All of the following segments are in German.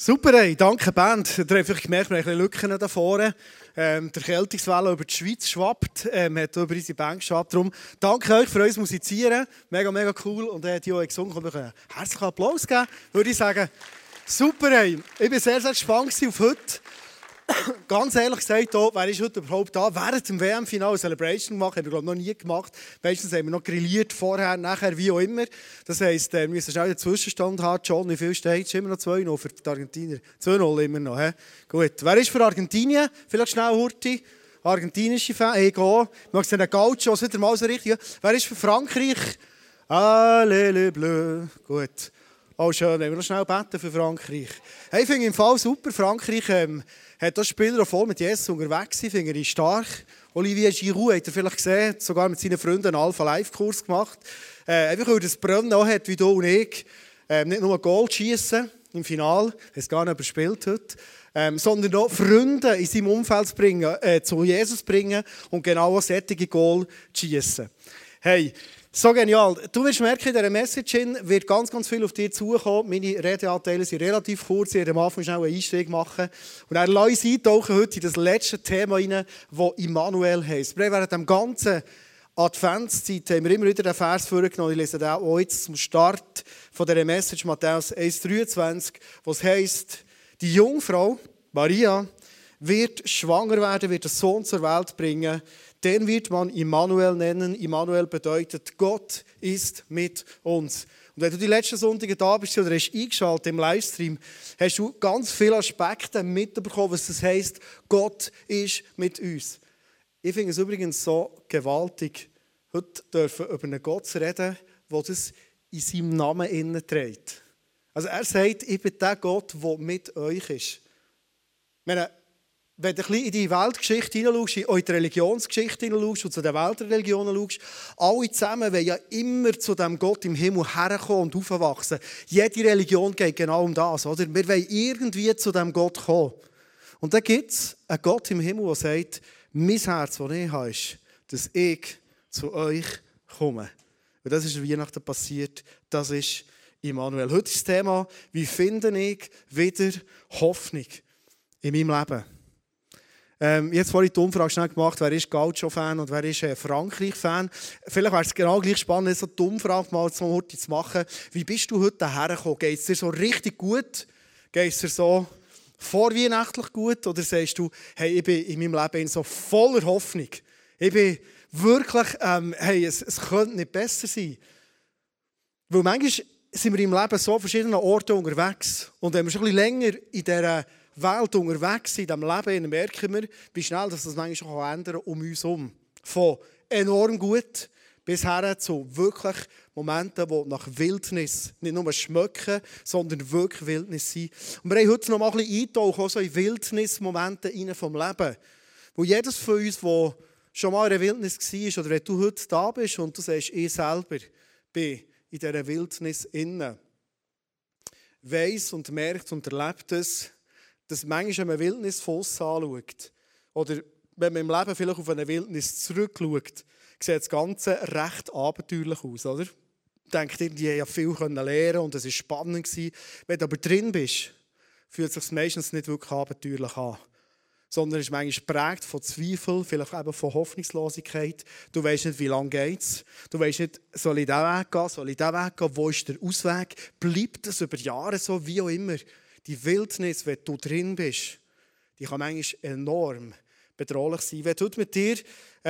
Super, ey. danke Band. Ihr habt vielleicht gemerkt, wir haben ein Lücken da vorne. Ähm, der Kältungswelle über die Schweiz schwappt, ähm, hat über unsere Bank geschwappt. Darum danke euch für uns Musizieren. Mega, mega cool. Und äh, die, die gesungen haben, können herzlichen Applaus geben. Würde ich sagen, super, ey. Ich bin sehr, sehr gespannt auf heute. Ganz ehrlich gesagt, da, wer ist heute überhaupt da? Während dem WM-Final Celebration gemacht, haben wir glaube noch nie gemacht. Meistens haben wir noch grilliert, vorher, nachher, wie auch immer. Das heisst, äh, wir müssen schnell den Zwischenstand haben. John, wie viel steht Immer noch 2-0 für die Argentinier. 2-0 immer noch. He? Gut. Wer ist für Argentinien? Vielleicht schnell Hurti. Argentinische Fan. Hey, go. Ich mag den Gauchos wieder mal so richtig. Wer ist für Frankreich? Allez les. Gut. Oh, schön. Wenn wir noch schnell beten für Frankreich. Hey, ich finde im Fall super. Frankreich ähm, hat das Spieler voll mit Jesus unterwegs. Ich finde ihn stark. Olivier Giroud hat er vielleicht gesehen, sogar mit seinen Freunden einen Alpha-Live-Kurs gemacht. Äh, einfach weil das Brennen auch hat, wie du und ich. Ähm, nicht nur Goal schießen im Finale, es gar nicht überspielt heute, ähm, sondern auch Freunde in seinem Umfeld bringen, äh, zu Jesus bringen und genau solche Goal schießen. Hey, so genial. Du wirst merken, in dieser Message wird ganz, ganz viel auf dich zukommen. Meine Redeanteile sind relativ kurz. Ich werde am Anfang schnell einen Einstieg machen. Und dann lasse ich eintauchen heute in das letzte Thema rein, das Immanuel heisst. Wir während dem ganzen Adventszeit haben wir immer wieder den Vers vorgenommen. Ich lese den auch jetzt zum Start von dieser Message, Matthäus 1,23, wo es heisst, die Jungfrau, Maria, wird schwanger werden, wird einen Sohn zur Welt bringen den wird man Immanuel nennen. Immanuel bedeutet, Gott ist mit uns. Und wenn du die letzten Sonntage da bist oder hast eingeschaltet im Livestream, hast du ganz viele Aspekte mitbekommen, was das heisst, Gott ist mit uns. Ich finde es übrigens so gewaltig, heute dürfen über einen Gott reden, der das in seinem Namen innen trägt. Also er sagt, ich bin der Gott, der mit euch ist. Ich meine, wenn du in die Weltgeschichte hineinschaust, in die Religionsgeschichte hineinschaust und zu den Weltreligionen schaust, alle zusammen wollen ja immer zu dem Gott im Himmel herkommen und aufwachsen. Jede Religion geht genau um das, oder? Wir wollen irgendwie zu dem Gott kommen. Und dann gibt es einen Gott im Himmel, der sagt, mein Herz, das ich habe, ist, dass ich zu euch komme. Und das ist Weihnachten passiert. Das ist Immanuel. Heute ist das Thema, wie finde ich wieder Hoffnung in meinem Leben? Ähm, jetzt vorhin die Umfrage schnell gemacht, wer ist Gaucho-Fan und wer ist äh, Frankreich-Fan. Vielleicht wäre es genau gleich spannend, so die Umfrage mal zu machen. Wie bist du heute hergekommen? Geht es dir so richtig gut? Geht es dir so vorweihnachtlich gut? Oder sagst du, hey, ich bin in meinem Leben so voller Hoffnung. Ich bin wirklich, ähm, hey, es, es könnte nicht besser sein. Weil manchmal sind wir im Leben so verschiedenen Orten unterwegs. Und wenn wir schon ein bisschen länger in dieser Welt unterwegs sind, in diesem Leben, merken wir, wie schnell dass das manchmal auch ändern um uns herum. Von enorm gut bis her zu wirklich Momenten, die nach Wildnis nicht nur schmecken, sondern wirklich Wildnis sind. Und wir haben heute noch mal ein bisschen eintauchen, so in Wildnismomente vom Leben. Wo jedes von uns, der schon mal in der Wildnis war, oder wenn du heute da bist und du sagst, ich selber bin in dieser Wildnis innen, weiss und merkt und erlebt es, dass manchmal, wenn man Wildnisfoss anschaut, oder wenn man im Leben vielleicht auf eine Wildnis zurückschaut, sieht das Ganze recht abenteuerlich aus, oder? Denkt irgendwie, ja viel lernen und es war spannend. Wenn du aber drin bist, fühlt es sich meistens nicht wirklich abenteuerlich an. Sondern ist manchmal geprägt von Zweifel, vielleicht eben von Hoffnungslosigkeit. Du weißt nicht, wie lange geht es. Du weißt nicht, soll ich diesen Weg gehen, soll ich diesen Weg gehen, wo ist der Ausweg? Bleibt es über Jahre so, wie auch immer? Die Wildnis, wenn du drin bist, die kann manchmal enorm bedrohlich sein. Wenn du mit dir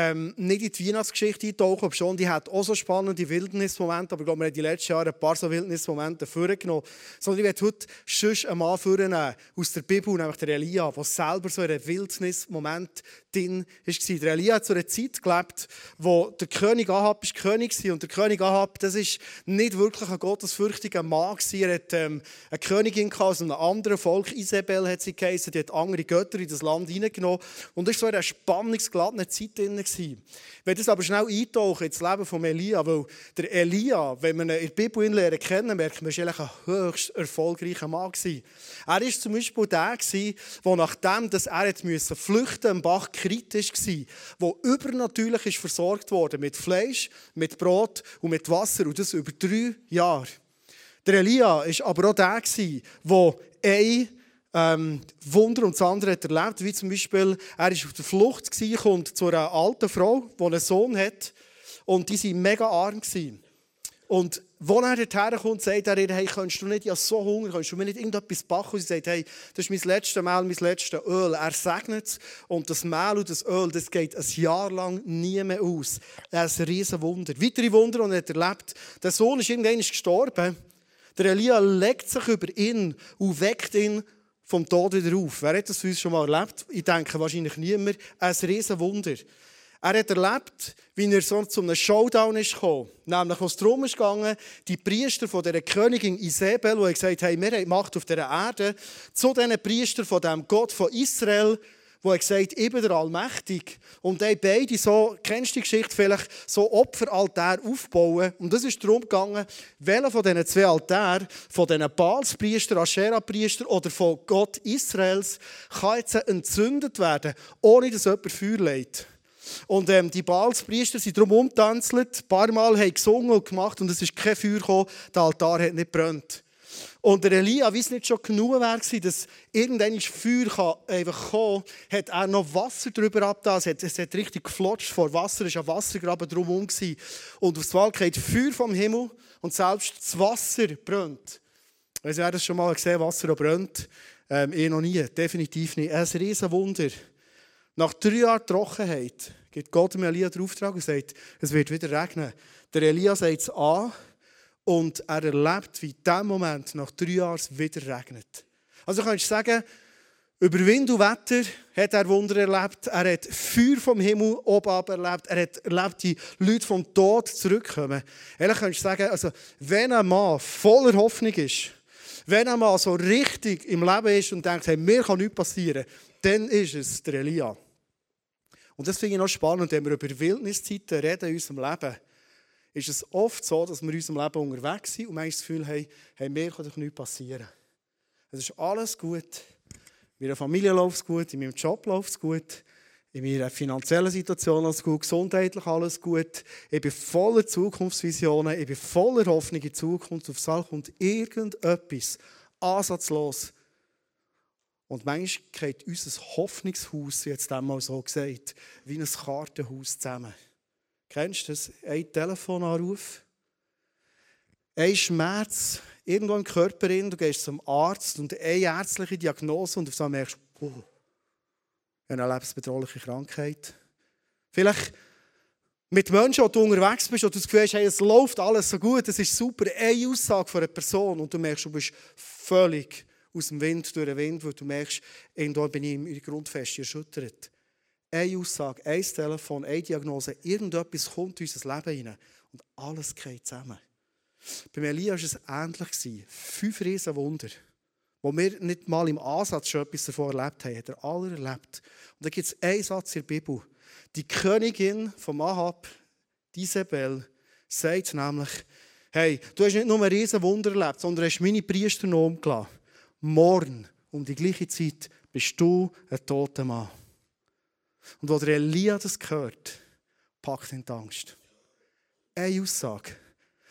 ähm, nicht in die Weihnachtsgeschichte eintauchen, schon, die hat auch so spannende Wildnismomente, aber ich glaube, wir haben die letzten Jahre ein paar so Wildnismomente vorgenommen. Sondern ich werde heute sonst einen Mann vornehmen aus der Bibel, nämlich der Elia, der selber so in einem Wildnismoment drin war. Der Elia hat zu einer Zeit gelebt, wo der König Ahab ist König war. Und der König Ahab, das ist nicht wirklich ein gottesfürchtiger Mann gewesen. Er hat ähm, eine Königin aus einem anderen Volk, Isabel hat sie geheißen, die hat andere Götter in das Land hineingenommen. Und ist so in einer spannungsgeladenen Zeit drin gewesen. Ich werde das aber schnell eintauchen ins Leben von Elia, weil der Elia, wenn man ihn in der Bibel kennen, merkt man, er ein höchst erfolgreicher Mann war. Er war zum Beispiel der, der nachdem dass er müssen flüchten am Bach kritisch war, der übernatürlich ist versorgt wurde mit Fleisch, mit Brot und mit Wasser und das über drei Jahre. Der Elia war aber auch der, der ein ähm, Wunder und das andere hat erlebt, wie zum Beispiel, er war auf der Flucht, kommt zu einer alten Frau, die einen Sohn hat und die waren mega arm. Und wo er dorthin kommt, sagt er ihr, hey, kannst du nicht, ja so Hunger, kannst du mir nicht irgendetwas backen? Und sie sagt, hey, das ist mein letztes Mehl, mein letztes Öl. Er segnet es und das Mehl und das Öl, das geht ein Jahr lang nie mehr aus. Das ist ein riesen Wunder. Weitere Wunder, die er erlebt. Der Sohn ist irgendwann gestorben. Der Elia legt sich über ihn und weckt ihn vom Tod wieder auf. Wer hat das für uns schon mal erlebt? Ich denke wahrscheinlich niemand. Ein riesen Wunder. Er hat erlebt, wie er so zu einem Showdown ist gekommen. Nämlich, als es darum ging, die Priester von dieser Königin Isabel, die gesagt haben, wir haben Macht auf dieser Erde, zu diesen Priestern von dem Gott von Israel, wo er gesagt bin der Allmächtig. Und die beide so, kennst du die Geschichte vielleicht, so Opferaltär aufbauen. Und es ist darum gegangen, welcher von diesen zwei Altären, von diesen Baalspriester, Aschera-Priester oder von Gott Israels, kann jetzt entzündet werden, ohne dass jemand Feuer legt. Und ähm, die Baalspriester sind darum umtanzelt, ein paar Mal haben gesungen und gemacht und es ist kein Feuer gekommen, der Altar hat nicht brennt. Und der Elia, wie es nicht schon genug war, dass irgendein Feuer einfach kommen kann, hat er noch Wasser darüber abgetan. Es hat, es hat richtig geflotscht vor Wasser, es war ein Wassergraben drumherum. Und aufs Wald geht Feuer vom Himmel und selbst das Wasser brennt. Also, wer das schon mal gesehen Wasser brennt? Ähm, eh noch nie, definitiv nicht. Ein riesen Wunder. Nach drei Jahren Trockenheit gibt Gott dem Elia den Auftrag und sagt, es wird wieder regnen. Der Elia sagt es an und er erlebt, wie in diesem Moment nach drei Jahren wieder regnet. Also kannst du sagen, über Wind und Wetter hat er Wunder erlebt. Er hat Feuer vom Himmel oben erlebt. Er hat erlebt, die Leute vom Tod zurückkommen. Ehrlich kannst du sagen, also, wenn ein Mann voller Hoffnung ist, wenn ein Mann so richtig im Leben ist und denkt, hey, mir kann nichts passieren, dann ist es der Elia. Und das finde ich noch spannend, wenn wir über Wildniszeiten reden in unserem Leben, ist es oft so, dass wir in unserem Leben unterwegs sind und manchmal das Gefühl haben, hey, mir kann doch nichts passieren. Es ist alles gut. In meiner Familie läuft es gut, in meinem Job läuft es gut, in meiner finanziellen Situation alles gut, gesundheitlich alles gut. Ich bin voller Zukunftsvisionen, ich bin voller Hoffnung in Zukunft. Auf Sache kommt irgendetwas ansatzlos und manchmal geht unser Hoffnungshaus, jetzt einmal so gesagt, wie ein Kartenhaus zusammen. Kennst du das? Ein Telefonanruf, ein Schmerz irgendwo im Körper, du gehst zum Arzt und eine ärztliche Diagnose und auf einmal merkst du, oh, eine lebensbedrohliche Krankheit. Vielleicht mit Menschen, die du unterwegs bist und du das Gefühl hast, hey, es läuft alles so gut, es ist super, eine Aussage von einer Person und du merkst, du bist völlig aus dem Wind, durch den Wind, weil du merkst, irgendwo bin ich in Grundfest erschüttert. Eine Aussage, ein Telefon, eine Diagnose, irgendetwas kommt in unser Leben hinein und alles geht zusammen. Bei Elia war es ähnlich. Fünf riesen Wunder, wo wir nicht mal im Ansatz schon etwas davon erlebt haben, hat er alle erlebt. Und da gibt es einen Satz in der Bibel. Die Königin von Ahab, Isabel, sagt nämlich, hey, du hast nicht nur ein riesen Wunder erlebt, sondern hast meine Priester noch umgelassen morgen um die gleiche Zeit bist du ein toter Mann. Und als Elia das hört, packt ihn die Angst. Eine Aussage.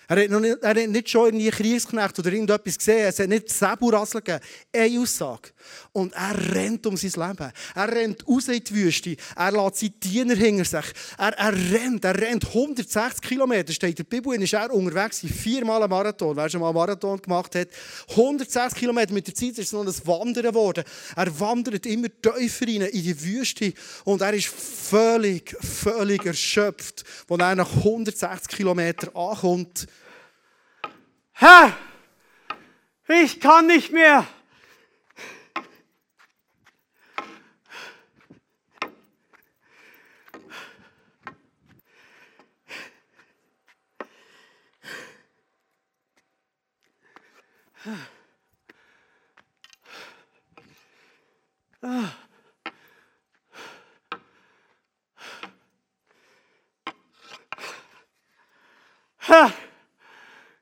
Er hat, nicht, er hat nicht schon irgendwie Kriegsknecht oder irgendetwas gesehen. Es hat nicht Säbelrassel gegeben. Eine Aussage. Und er rennt um sein Leben. Er rennt raus in die Wüste. Er lässt seine Diener hinter sich. Er, er rennt. Er rennt 160 Kilometer. Steht in der Bibel, ist er unterwegs. Viermal einen Marathon. Wer schon mal einen Marathon gemacht hat. 160 Kilometer. Mit der Zeit ist es noch ein Wandern geworden. Er wandert immer tiefer rein in die Wüste. Und er ist völlig, völlig erschöpft, als er nach 160 Kilometern ankommt. Herr, ich kann nicht mehr.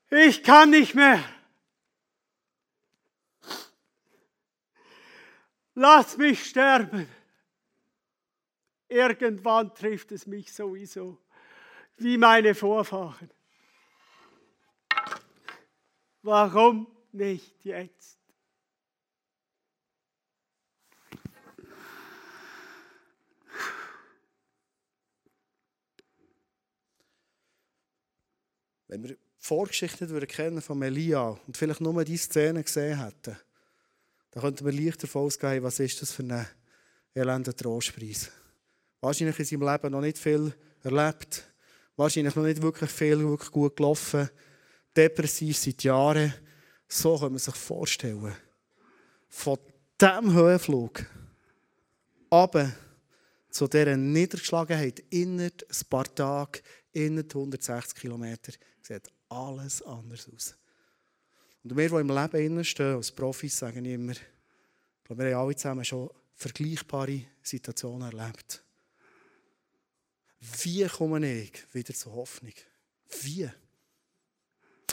Ich kann nicht mehr. Lass mich sterben. Irgendwann trifft es mich sowieso, wie meine Vorfahren. Warum nicht jetzt. Wenn wir die Vorgeschichte kennen von Elia und vielleicht nur diese Szene gesehen hätten, dann könnten wir leicht davon ausgehen, was ist das für ein elender Trostpreis. Wahrscheinlich in seinem Leben noch nicht viel erlebt, wahrscheinlich noch nicht wirklich viel wirklich gut gelaufen, depressiv seit Jahren so kann man sich vorstellen. Von diesem Höhenflug aber zu dieser Niedergeschlagenheit innerhalb ein paar Tage, innerhalb 160 Kilometer, sieht alles anders aus. Und wir, die im Leben stehen, als Profis, sagen immer, ich glaube, wir haben alle zusammen schon vergleichbare Situationen erlebt. Wie komme ich wieder zur Hoffnung? Wie?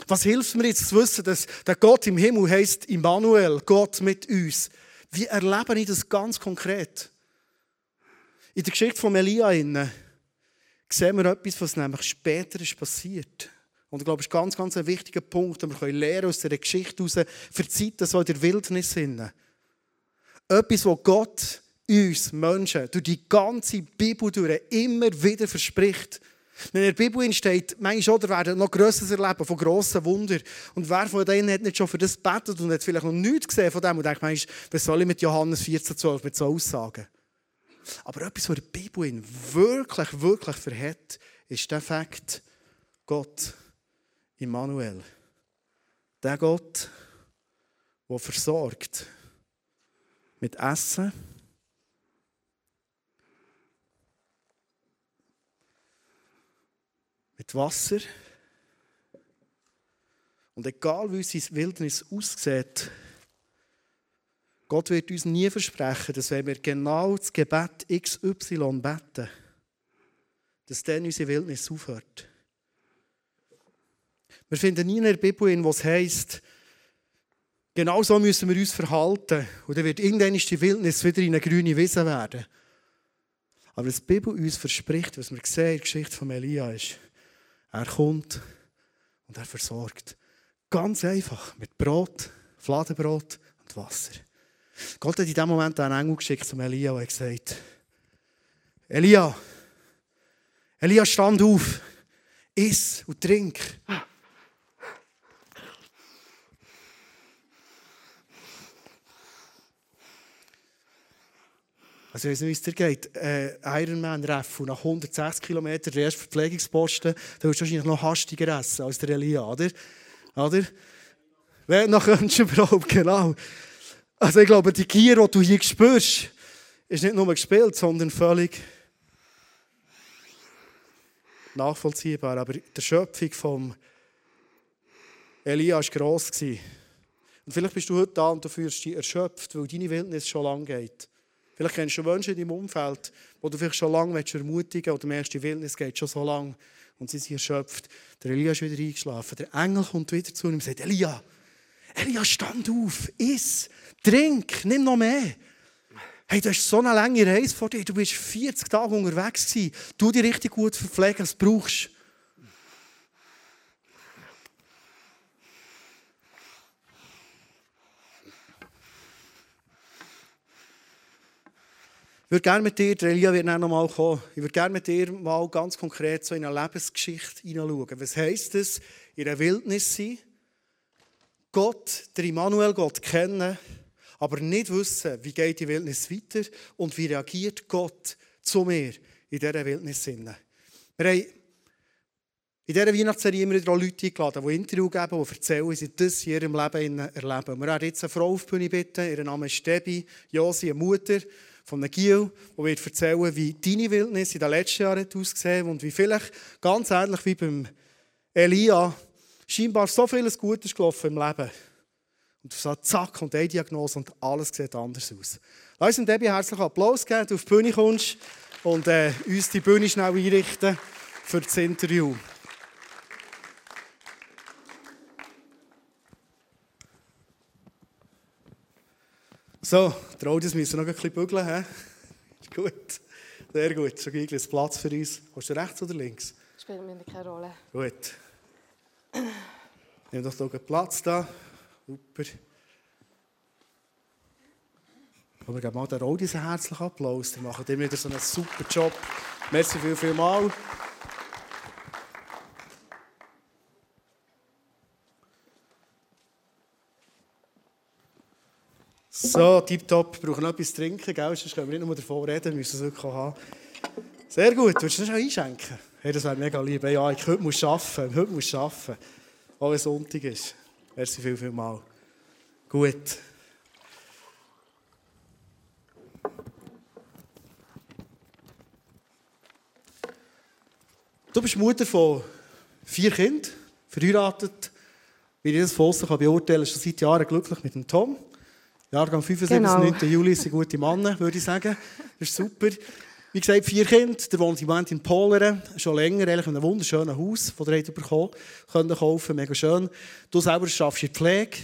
Was hilft mir jetzt zu wissen, dass der Gott im Himmel heißt Immanuel, Gott mit uns? Wie erlebe ich das ganz konkret? In der Geschichte von Elia sehen wir etwas, was nämlich später ist passiert. Und ich glaube, das ist ganz, ganz ein wichtiger Punkt, den wir lernen aus dieser Geschichte heraus, für Zeiten so in der Wildnis sind. Etwas, was Gott uns Menschen durch die ganze Bibel durch immer wieder verspricht. Wenn in der Bibel steht, manchmal oder werden noch Größeres erleben von grossen Wunder. Und wer von denen hat nicht schon für das betet und hat vielleicht noch nichts gesehen von dem und denkt, manchmal, was soll ich mit Johannes 14,12 mit so Aussagen? Aber etwas, was die Bibel ihn wirklich, wirklich verhält, ist der Fakt, Gott, Immanuel. Der Gott, der versorgt mit Essen, mit Wasser. Und egal wie unsere Wildnis aussieht, Gott wird uns nie versprechen, dass wenn wir genau das Gebet XY beten, dass dann unsere Wildnis aufhört. Wir finden nie in der Bibel, wo es heisst, genau so müssen wir uns verhalten. Und dann wird irgendwann die Wildnis wieder in eine grüne Wiese werden. Aber was die Bibel uns verspricht, was wir sehen in der Geschichte von Elia ist, er kommt und er versorgt. Ganz einfach, mit Brot, Fladenbrot und Wasser. Gott hat in diesem Moment einen Engel geschickt zum Elia und hat gesagt, Elia, Elia, stand auf, iss und trink. Also, ich weiß nicht, wie es geht. Äh, Ironman-Reff und nach 160 Kilometern der erste Verpflegungsposten, da willst du wahrscheinlich noch hastiger essen als der Elia, oder? Oder? Wer noch könntest du überhaupt, genau. Also ich glaube, die Gier, die du hier spürst, ist nicht nur gespielt, sondern völlig nachvollziehbar. Aber die Schöpfung vom Elia war gross. Und vielleicht bist du heute da und du fühlst dich erschöpft, weil deine Wildnis schon lange geht. Vielleicht kennst du Menschen in deinem Umfeld, wo du vielleicht schon lange ermutigen willst oder merkst, die Wildnis geht schon so lange und sie sind erschöpft. Der Elia ist wieder eingeschlafen. Der Engel kommt wieder zu ihm und sagt, Elia, Elia, stand auf, iss, trink, nimm noch mehr. Hey, du hast so eine lange Reise vor dir. Du bist 40 Tage unterwegs gewesen. Du dich richtig gut verpflegen, was du brauchst. Ich würde gerne mit dir, Elia wird noch mal kommen, ich würde gerne mit dir mal ganz konkret so in eine Lebensgeschichte hineinschauen. Was heisst es, in der Wildnis sein? Gott, der Immanuel Gott kennen, aber nicht wissen, wie geht die Wildnis weiter und wie reagiert Gott zu mir in dieser Wildnis. Wir haben in dieser Weihnachtsserie immer wieder Leute eingeladen, die Interview geben, die erzählen, wie sie das in ihrem Leben erleben. Wir werden jetzt eine Frau auf die Bühne bitten, ihr Name ist Debbie, Josi, eine Mutter von Nagil, die wird erzählen, wie deine Wildnis in den letzten Jahren ausgesehen und wie vielleicht ganz ähnlich wie beim Elia scheinbar so vieles Gutes gelaufen im Leben. Und so zack, und eine Diagnose und alles sieht anders aus. Lass uns Debbie herzlichen Applaus geben, du auf die Bühne kommst und äh, uns die Bühne schnell einrichten für das Interview. So, die Audios müssen noch ein bisschen bügeln. He? Gut, sehr gut. Schon gleich Platz für uns. Hast du rechts oder links? Spielt mir keine Rolle. Gut. Nimm doch hier Platz da. Super. Aber geben mal der Rodis einen herzlichen Applaus. Die machen immer wieder so einen super Job. Merci viel, viel mal. So, tipptopp. Wir brauchen noch etwas zu trinken, gell? sonst können wir nicht nur davon reden, wir müssen es wirklich haben. Sehr gut. Willst du noch einschenken? Hey, das wäre mega lieb. Ja, ich heute muss arbeiten. Heute muss arbeiten. Auch wenn Sonntag ist. Merci viel, viel mal. Gut. Du bist Mutter von vier Kindern, verheiratet. Wie ich das von außen beurteilen kann, schon seit Jahren glücklich mit dem Tom. Jahrgang 75, genau. 9. Juli sind gute Männer, würde ich sagen. Das ist super. Wie gesagt, vier Kinder. Der wohnt im Moment in Poleren. Schon länger, eigentlich in einem wunderschönen Haus, das ihr bekommen könnt kaufen. Mega schön. Du selber schaffst in Pflege.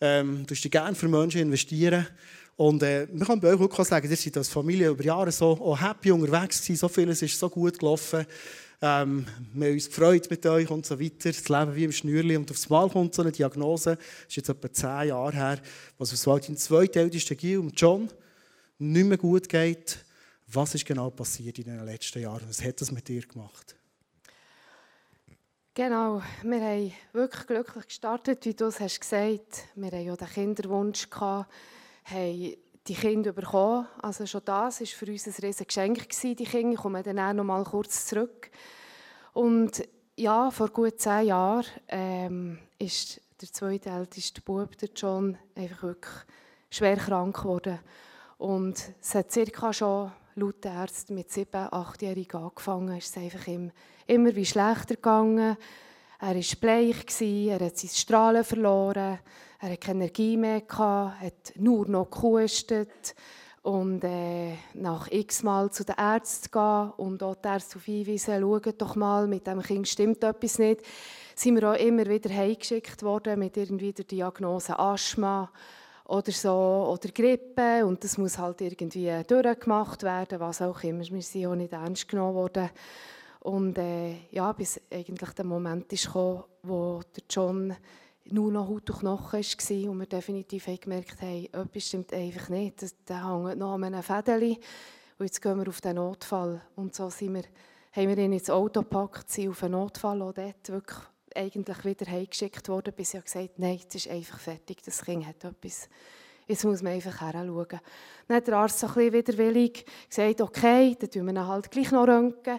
Ähm, du dich gerne für Menschen investieren. Und äh, wir können bei euch auch sagen, ihr seid als Familie über Jahre so auch happy unterwegs gewesen. So vieles ist so gut gelaufen. Ähm, wir haben uns gefreut mit euch und so weiter. Das Leben wie im Schnürli. Und aufs Mal kommt so eine Diagnose. Das ist jetzt etwa zehn Jahre her, was es dein zweitältesten Gil John nicht mehr gut geht. Was ist genau passiert in den letzten Jahren? Was hat das mit dir gemacht? Genau, wir haben wirklich glücklich gestartet, wie du es hast gesagt. Wir hatten ja den Kinderwunsch, gehabt, haben die Kinder bekommen. Also schon das war für uns ein riesiges Geschenk. Die Kinder kommen dann noch mal kurz zurück. Und ja, vor gut zehn Jahren ähm, ist der zweitälteste Bub, der John, einfach wirklich schwer krank geworden. Und es hat circa schon laut der Ärzte mit sieben, achtjährigen angefangen. Es ist einfach immer wie schlechter gegangen. Er war bleich, er hat seine Strahlen verloren, er hatte keine Energie mehr, hat nur noch gehustet. Und äh, nach x Mal zu den Ärzten gehen und dort die Ärzte auf hinweisen, schaut doch mal, mit dem Kind stimmt etwas nicht, sind wir auch immer wieder heimgeschickt worden mit irgendwie der Diagnose Asthma oder so, oder Grippe und das muss halt irgendwie durchgemacht werden, was auch immer. Wir sind auch nicht ernst genommen worden. Und äh, ja, bis eigentlich der Moment gekommen, wo der John nur noch Haut und Knochen war und wir definitiv haben gemerkt haben, etwas stimmt einfach nicht. Der hängt noch an einem Fädeli und jetzt gehen wir auf den Notfall. Und so sind wir, haben wir ihn ins Auto gepackt, sind auf einen Notfall auch dort wirklich eigentlich wieder heimgeschickt worden, bis ich gesagt nein, es ist einfach fertig, das Kind hat etwas. Jetzt muss man einfach heranschauen. Dann hat der Arzt so ein bisschen widerwillig gesagt, okay, dann tun wir ihn halt gleich noch röntgen.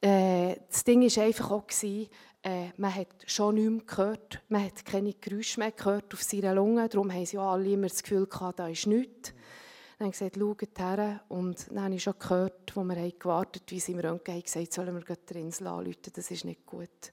Äh, das Ding war einfach auch, gewesen, äh, man hat schon nichts mehr gehört, man hat keine Geräusche mehr gehört auf seiner Lunge, darum haben sie alle immer das Gefühl gehabt, da ist nichts. Dann haben sie gesagt, schaut her. Und dann habe ich schon gehört, wo wir haben gewartet wie sie im Röntgen haben gesagt, sollen wir die Insel anrufen, das ist nicht gut.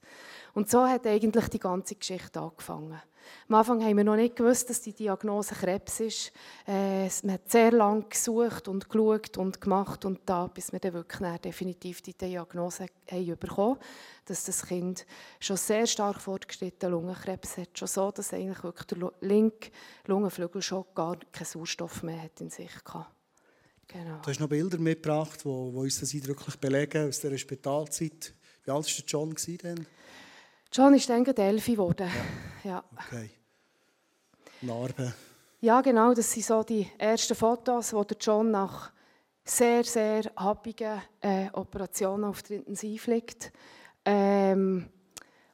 Und so hat eigentlich die ganze Geschichte angefangen. Am Anfang haben wir noch nicht gewusst, dass die Diagnose Krebs ist. Äh, man hat sehr lange gesucht und geschaut und gemacht und da, bis wir dann wirklich definitiv die Diagnose haben bekommen dass das Kind schon sehr stark fortgeschrittenen Lungenkrebs hat. Schon so, dass eigentlich wirklich der linke Lungenflügel schon gar keinen Sauerstoff mehr hat in sich hatte. Genau. Du hast noch Bilder mitgebracht, die uns das eindrücklich belegen aus dieser Spitalzeit. Wie alt war John denn? John ist dann elf geworden. Ja. ja. Okay. Narben. Ja, genau. Das sind so die ersten Fotos, wo der John nach sehr, sehr happigen äh, Operationen auf der Intensiv liegt ähm,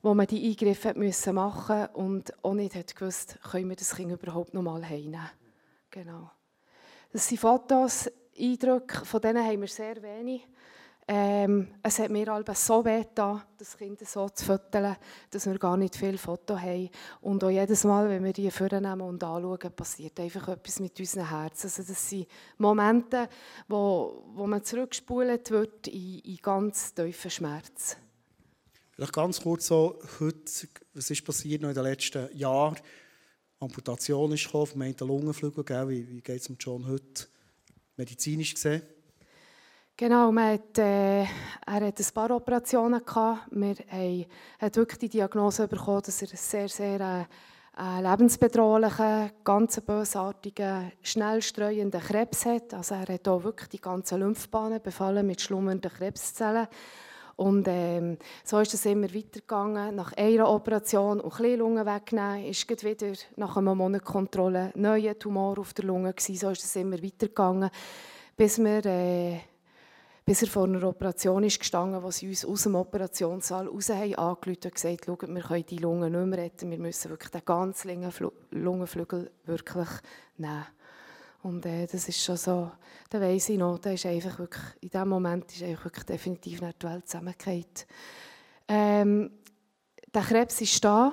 wo man die Eingriffe müssen machen und auch nicht hat gewusst, können wir das Kind überhaupt noch mal heimnehmen. Genau. Das sind Fotos, Eindrücke, von denen haben wir sehr wenig. Ähm, es hat mir alle so weh getan, das Kind so zu fotografieren, dass wir gar nicht viele Fotos haben. Und auch jedes Mal, wenn wir die vornehmen und anschauen, passiert einfach etwas mit unseren Herzen. Also das sind Momente, wo, wo man zurückgespult wird in, in ganz tiefen Schmerz. Vielleicht ganz kurz so, heute, was ist passiert noch in den letzten Jahren? Amputation ist gekommen, vom einen Lungenflügel, gell? wie, wie geht es mit John heute medizinisch gesehen? Genau, hat, äh, er hat ein paar Operationen gehabt. Wir haben wirklich die Diagnose bekommen, dass er sehr, sehr äh, lebensbedrohlichen, ganz bösartigen, schnell streuenden Krebs hat. Also er hat auch wirklich die ganzen Lymphbahnen befallen mit schlummernden Krebszellen. Und ähm, so ist es immer weitergegangen. Nach einer Operation und ein Lunge wegnehmen, ist wieder nach einer Monat Kontrolle neuer Tumor auf der Lunge gewesen. So ist es immer weitergegangen, bis wir äh, bis er vor einer Operation ist gestanden, wo sie uns aus dem Operationssaal raus haben und gesagt, schaut, wir können die Lunge nicht mehr retten, wir müssen wirklich den ganzen Lungenflügel wirklich nehmen. Und äh, das ist schon so, da weiss ich noch, da ist einfach wirklich, in diesem Moment ist einfach wirklich definitiv die Welt zusammengefallen. Ähm, der Krebs ist da,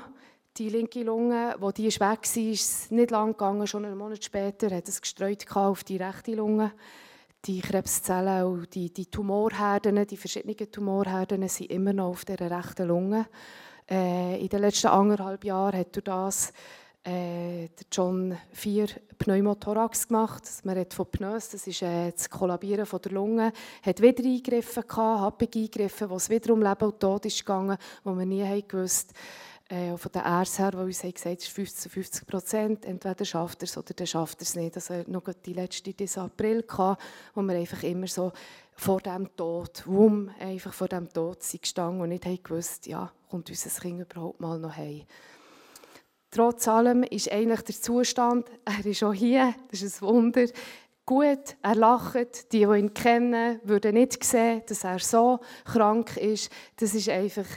die linke Lunge, wo die ist weg war, ist nicht lang gegangen, schon einen Monat später hat es gestreut auf die rechte Lunge. Die Krebszellen und die, die Tumorherden, die verschiedenen Tumorherden sind immer noch auf der rechten Lunge. Äh, in den letzten anderthalb Jahren hat durch das äh, John vier Pneumothorax gemacht. Man hat von Pneus, das ist äh, das Kollabieren von der Lunge, hat wieder Eingriffe gehabt, happige Eingriffe, wo es wieder um Leben und Tod ist gegangen, wo wir nie haben gewusst äh, von den Ärzten her, die uns haben gesagt es ist 50 zu 50 Prozent, entweder schafft er es oder dann schafft er es nicht. Also noch die letzte dieses April gehabt, wo wir einfach immer so vor dem Tod, wum, einfach vor dem Tod sind gestanden und nicht haben gewusst, ja, kommt unser Kind überhaupt mal noch heim. Trotz allem ist eigentlich der Zustand, er ist auch hier, das ist ein Wunder, gut, er lacht. Die, die ihn kennen, würden nicht sehen, dass er so krank ist. Das ist einfach,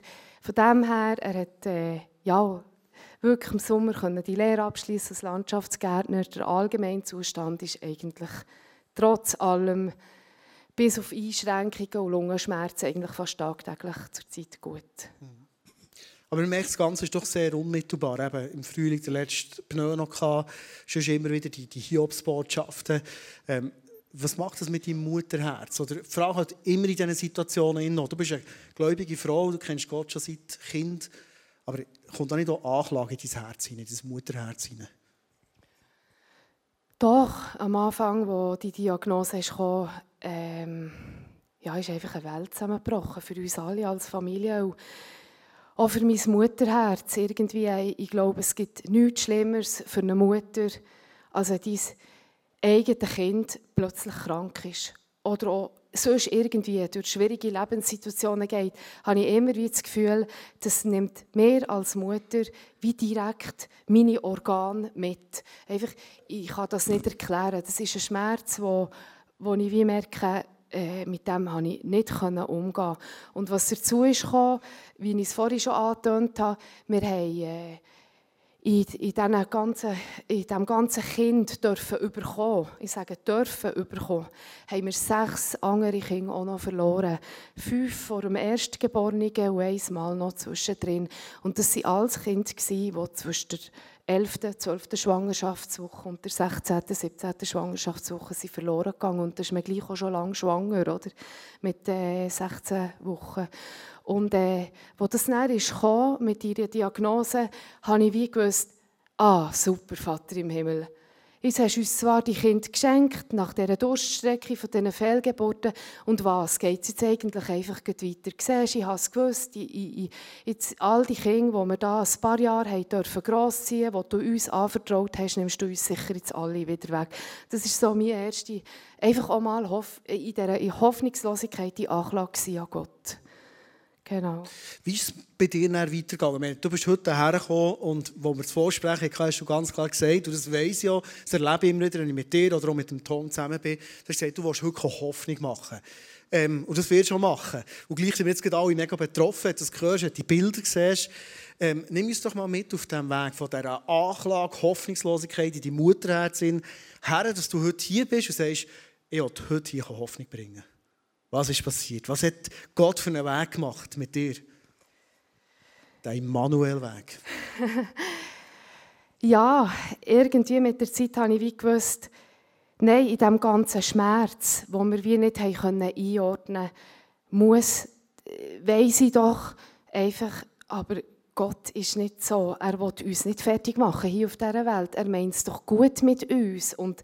von dem her, er hat äh, ja, wirklich im Sommer können die Lehre abschließen als Landschaftsgärtner. Der allgemeine Zustand ist eigentlich trotz allem bis auf Einschränkungen und Lungenschmerzen eigentlich fast tagtäglich zurzeit gut. Mhm. Aber man merkt, das Ganze ist doch sehr unmittelbar. Eben Im Frühling der letzte Pneu noch schon immer wieder die, die Hiobsbotschaften. Ähm, was macht das mit deinem Mutterherz? Oder die Frau hat immer in diesen Situationen noch. Du bist eine gläubige Frau, du kennst Gott schon seit Kind. Aber kommt da nicht auch Anklage in dein Herz hinein, in dein Mutterherz hinein? Doch, am Anfang, wo die Diagnose kam, ähm, ja, ist einfach eine Welt zusammengebrochen für uns alle als Familie. Und auch für mein Mutterherz. Irgendwie, ich glaube, es gibt nichts Schlimmeres für eine Mutter, als wenn eigenes Kind plötzlich krank ist. Oder auch sonst irgendwie durch schwierige Lebenssituationen geht, habe ich immer das Gefühl, das nimmt mehr als Mutter wie direkt meine Organe mit. Einfach, ich kann das nicht erklären. Das ist ein Schmerz, wo, wo ich wie merke, äh, mit dem konnte ich nicht umgehen. Und was dazu ist gekommen, wie ich es vorhin schon angetönt habe, wir haben äh, in, in, ganzen, diesem ganzen Kind dürfen überkommen, ich sage dürfen überkommen, haben wir sechs andere Kinder auch noch verloren. Fünf vor dem Erstgeborenen und eins Mal noch zwischendrin. Und das waren alles Kinder, die zwischen der 11., 12. Schwangerschaftswoche und der 16., 17. Schwangerschaftswoche sind verloren gegangen. Und da ist man gleich auch schon lange schwanger, oder? Mit äh, 16 Wochen. Und äh, das dann kam, mit ihrer Diagnose, habe ich wie gewusst, ah, super, Vater im Himmel Jetzt hast du uns zwar die Kinder geschenkt, nach dieser Durststrecke von diesen Fehlgeburten. Und was? Geht es jetzt eigentlich einfach weiter? Siehst, ich habe es gewusst, ich, ich, jetzt all die Kinder, die wir da ein paar Jahre haben dürfen grossziehen, die du uns anvertraut hast, nimmst du uns sicher jetzt alle wieder weg. Das ist so meine erste, einfach auch mal in dieser Hoffnungslosigkeit die Anklage an Gott. Genau. Wie ist es bei dir weitergegangen? Du bist heute hergekommen und wo wir das Vorsprechen hatten, du ganz klar gesagt, und das weiss ja, das erlebe immer wieder, wenn ich mit dir oder auch mit dem Tom zusammen bin, du hast du willst heute Hoffnung machen. Ähm, und das wirst du schon machen. Und gleich sind wir jetzt alle mega betroffen, du das hörst, die Bilder siehst. Ähm, nimm uns doch mal mit auf dem Weg von dieser Anklage, Hoffnungslosigkeit in die Mutterherz her, dass du heute hier bist und sagst, ich will heute hier Hoffnung bringen. Was ist passiert? Was hat Gott für einen Weg gemacht mit dir? Der Immanuel-Weg. ja, irgendwie mit der Zeit habe ich wie gewusst, nein, in diesem ganzen Schmerz, wo wir wie nicht können einordnen konnten, muss, äh, weiss ich doch einfach, aber Gott ist nicht so. Er will uns nicht fertig machen hier auf dieser Welt. Er meint es doch gut mit uns. Und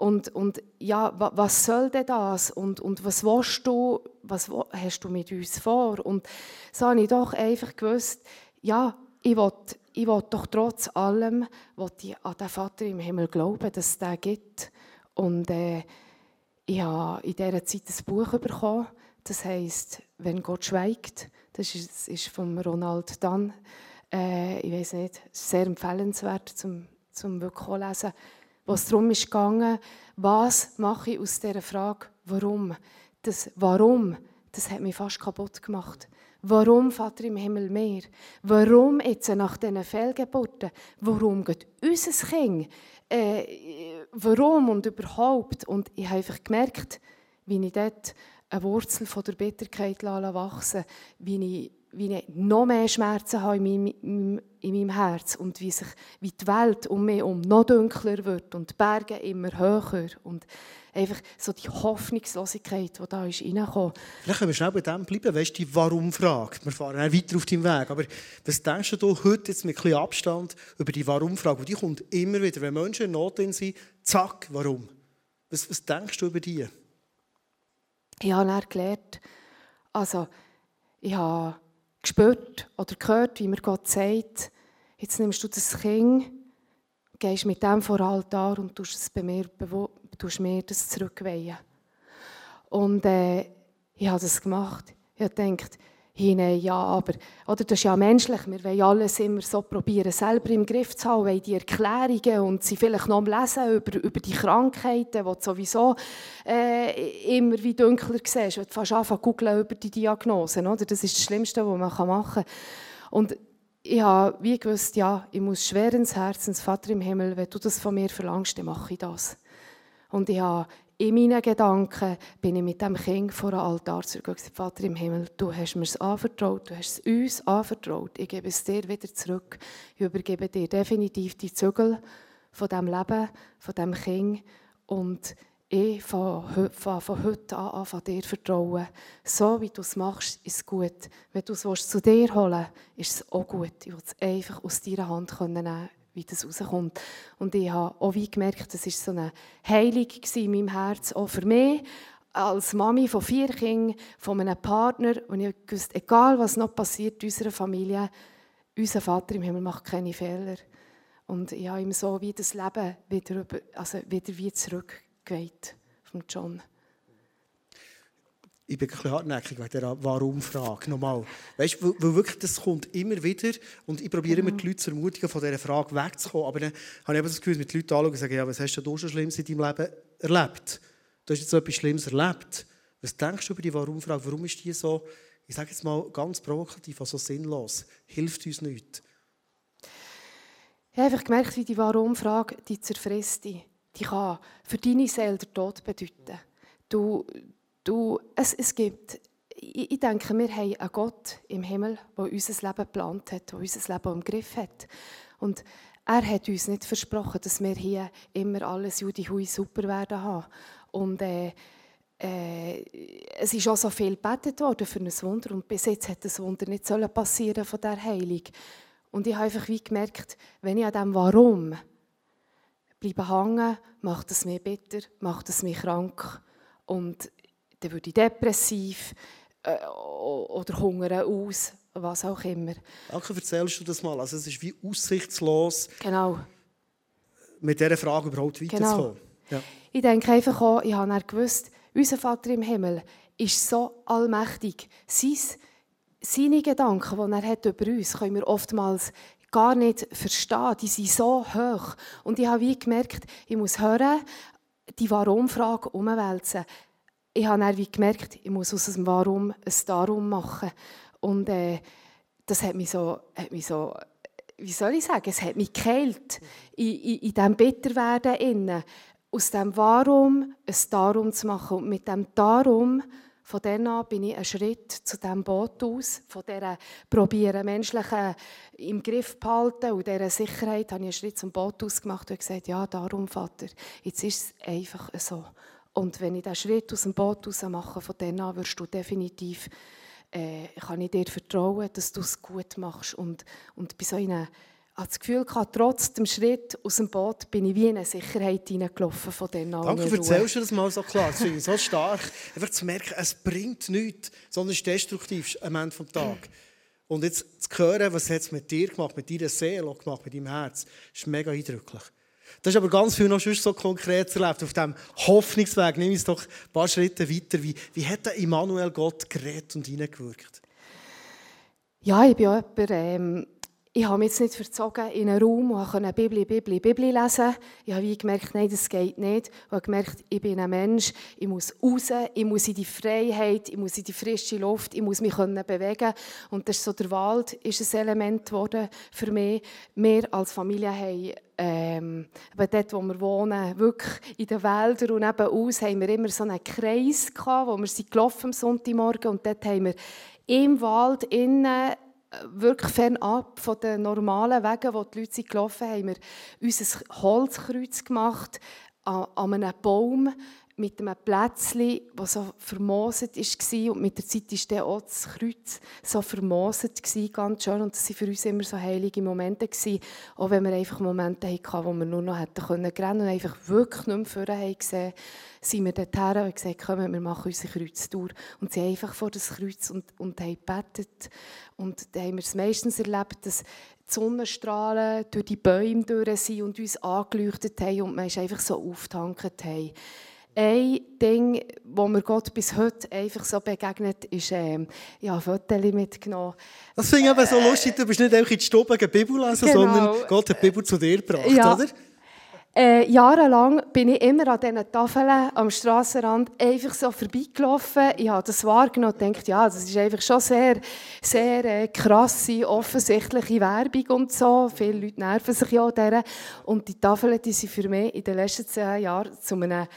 und, und ja, was soll denn das? Und, und was willst du, was hast du mit uns vor? Und so habe ich doch einfach gewusst, ja, ich will, ich will doch trotz allem will ich an den Vater im Himmel glauben, dass es den gibt. Und äh, ich habe in dieser Zeit ein Buch bekommen, das heisst «Wenn Gott schweigt». Das ist, ist von Ronald Dann. Äh, ich weiß nicht, sehr empfehlenswert zum, zum wirklich lesen was darum ging, was mache ich aus dieser Frage, warum? Das Warum, das hat mich fast kaputt gemacht. Warum, Vater im Himmel, mehr? Warum jetzt nach diesen Fehlgeburten? Warum geht unser Kind? Äh, warum und überhaupt? Und ich habe einfach gemerkt, wie ich dort eine Wurzel von der Bitterkeit wachsen wie ich, wie ich noch mehr Schmerzen habe in meinem, in meinem Herz und wie, sich, wie die Welt um mich herum noch dunkler wird und die Berge immer höher und einfach so die Hoffnungslosigkeit, die da ist reingekommen. Vielleicht können wir schnell bei dem bleiben, weißt du, die Warum-Frage. Wir fahren dann weiter auf deinem Weg. Aber was denkst du heute jetzt mit ein bisschen Abstand über die Warum-Frage? Die kommt immer wieder, wenn Menschen in Not sind, zack, warum? Was, was denkst du über die? Ich habe dann gelernt, also ich habe gespürt oder gehört, wie mir Gott sagt, jetzt nimmst du das Kind, gehst mit dem vor den Altar und tust, es bei mir, tust mir das zurückweihen. Und äh, ich habe das gemacht. Ich habe gedacht, hinein, ja, aber oder, das ist ja menschlich, wir wollen alles immer so probieren, selber im Griff zu haben, wollen die Erklärungen und sie vielleicht noch lesen über, über die Krankheiten, die du sowieso äh, immer wie dunkler siehst, wenn du fast anfangen zu googeln über die Diagnosen, oder? das ist das Schlimmste, was man machen kann. Und ich habe wie gewusst, ja, ich muss schweren Herzens, Vater im Himmel, wenn du das von mir verlangst, dann mache ich das. Und ich habe in meinen Gedanken bin ich mit dem Kind vor dem Altar zurück gesagt, Vater im Himmel, du hast mir es anvertraut, du hast es uns anvertraut, ich gebe es dir wieder zurück. Ich übergebe dir definitiv die Zügel von diesem Leben, von diesem Kind und ich fange von heute an, an von dir vertrauen. So wie du es machst, ist es gut. Wenn du es zu dir holen willst, ist es auch gut. Ich will es einfach aus deiner Hand nehmen wie das rauskommt. Und ich habe auch wie gemerkt, das war so eine Heilung in meinem Herz, auch für mich, als Mami von vier Kindern, von einem Partner, und ich wusste, egal was noch passiert in unserer Familie, unser Vater im Himmel macht keine Fehler. Und ich habe ihm so wie das Leben wieder, also wieder wie zurückgeweht von John ich bin ein hartnäckig wegen dieser Warum-Frage. Nochmal. Weißt, weil, weil wirklich, das kommt immer wieder und ich probiere immer die Leute zu ermutigen, von dieser Frage wegzukommen. Aber dann habe ich eben das Gefühl, mit den Leuten anschauen und sagen, ja, was hast du schon Schlimmes in deinem Leben erlebt? Du hast jetzt so etwas Schlimmes erlebt. Was denkst du über die Warum-Frage? Warum ist die so, ich sage jetzt mal ganz provokativ, also sinnlos? Hilft uns nicht? Ich habe einfach gemerkt, wie die Warum-Frage, die zerfrisst die. Kann für deine Seele den Tod bedeuten. Du, Du, es, es gibt, ich, ich denke, wir haben einen Gott im Himmel, der unser Leben geplant hat, der unser Leben im Griff hat. Und er hat uns nicht versprochen, dass wir hier immer alles Judi super werden haben. Und äh, äh, es ist auch so viel gebetet worden für ein Wunder und bis jetzt hat das Wunder nicht passieren von der Heilung. Und ich habe einfach wie gemerkt, wenn ich an dem Warum bleibe hängen, macht es mich bitter, macht es mich krank. Und dann würde ich depressiv äh, oder hungern aus, was auch immer. Danke, erzählst du das mal. Also es ist wie aussichtslos, genau. mit dieser Frage überhaupt weiterzukommen. Genau. Ja. Ich denke einfach auch, ich habe gewusst, unser Vater im Himmel ist so allmächtig. Sein, seine Gedanken, die er hat über uns, können wir oftmals gar nicht verstehen. Die sind so hoch. Und ich habe wie gemerkt, ich muss hören, die Warum-Frage umwälzen ich habe dann wie gemerkt, ich muss aus dem Warum ein Darum machen. Und äh, das hat mich so, hat mich so, wie soll ich sagen, es hat mich geheilt in, in, in diesem Bitterwerden. Innen. Aus dem Warum ein Darum zu machen. Und mit dem Darum, von dann an bin ich einen Schritt zu diesem Boot aus, von dieser probieren, menschlichen im Griff behalten und dieser Sicherheit, habe ich einen Schritt zum Boot ausgemacht und gesagt, ja, darum, Vater, jetzt ist es einfach so. Und wenn ich diesen Schritt aus dem Boot raus mache, von dann an wirst du definitiv, äh, kann ich dir vertrauen, dass du es gut machst. Und, und bei so einer, das Gefühl gehabt, trotz dem Schritt aus dem Boot bin ich wie in eine Sicherheit hineingelaufen von dann an. Danke, erzählst du das mal so klar. Das finde ich so stark. Einfach zu merken, es bringt nichts, sondern es ist destruktiv am Ende des Tages. Und jetzt zu hören, was hat es mit dir gemacht, mit deiner Seele gemacht, mit deinem Herz, ist mega eindrücklich. Das ist aber ganz viel noch so konkret erlebt. Auf diesem Hoffnungsweg nehme ich es doch ein paar Schritte weiter. Wie, wie hat der Immanuel Gott geredet und hineingewirkt? Ja, ich bin auch jemand, ähm, ich habe mich jetzt nicht verzogen in einen Raum und konnte Bibli, Bibli, Bibli lesen. Ich habe gemerkt, nein, das geht nicht. Ich habe gemerkt, ich bin ein Mensch, ich muss raus, ich muss in die Freiheit, ich muss in die frische Luft, ich muss mich bewegen Und das ist so, der Wald ist ein Element geworden für mich. Wir als Familie haben ähm, dort, wo wir wohnen, wirklich in den Wäldern und nebenaus, haben wir immer so einen Kreis gehabt, wo wir sind gelaufen am Sonntagmorgen und dort haben wir im Wald innen wirklich fernab von den normalen Wegen, wo die Leute gelaufen sind, haben wir unser Holzkreuz gemacht an, an einem Baum mit einem Plätzchen, das so vermoset war. Und mit der Zeit war dann auch das Kreuz so vermoset, ganz schön. Und das waren für uns immer so heilige Momente. Gewesen. Auch wenn wir einfach Momente hatten, wo wir nur noch hätten können rennen und einfach wirklich nicht mehr vorher haben gesehen sind wir dorthin und gesagt, komm, wir machen unsere Kreuztour. Und sie einfach vor das Kreuz und, und haben gebetet. Und dann haben wir es meistens erlebt, dass die Sonnenstrahlen durch die Bäume durch sind und uns angeleuchtet haben und wir einfach so aufgetankt haben ein Ding, wo mir Gott bis heute einfach so begegnet, ist, ähm, ja, Fotos mitgenommen. Das finde ich eben so lustig, du bist nicht einfach in die Stube Bibel lesen, genau. sondern Gott hat die Bibel zu dir gebracht, ja. oder? Äh, jahrelang bin ich immer an diesen Tafeln am Strassenrand einfach so vorbeigelaufen. Ich habe das wahrgenommen und dachte, ja, das ist einfach schon sehr, sehr äh, krasse, offensichtliche Werbung und so. Viele Leute nerven sich ja an Und die Tafeln die sind für mich in den letzten zehn Jahren zu einem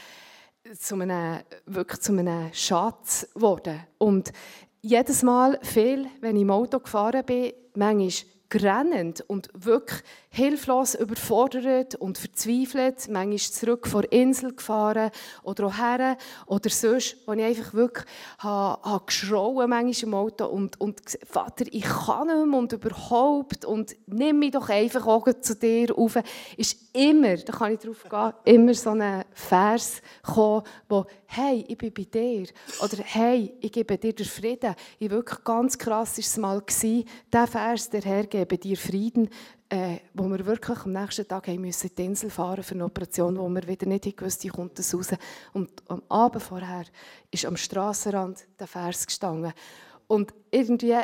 zu einem, wirklich zu einem Schatz geworden. Und jedes Mal viel, wenn ich im Auto gefahren bin, manchmal grennend und wirklich hilflos überfordert und verzweifelt, manchmal zurück vor Insel gefahren oder auch her oder sonst, wo ich einfach wirklich habe, habe geschrauen manchmal im Auto und, und Vater, ich kann nicht mehr und überhaupt und nimm mich doch einfach auch zu dir auf, ist immer, da kann ich drauf gehen, immer so ein Vers gekommen, wo «Hey, ich bin bei dir» oder «Hey, ich gebe dir den Frieden». Ich wirklich ganz krass war es mal, der Vers, der Herr gebe dir Frieden, äh, wo wir wirklich am nächsten Tag haben müssen die Insel fahren für eine Operation, wo wir wieder nicht gewusst, wie kommt das raus. Und am Abend vorher ist am Strassenrand der Vers gestanden. Und irgendwie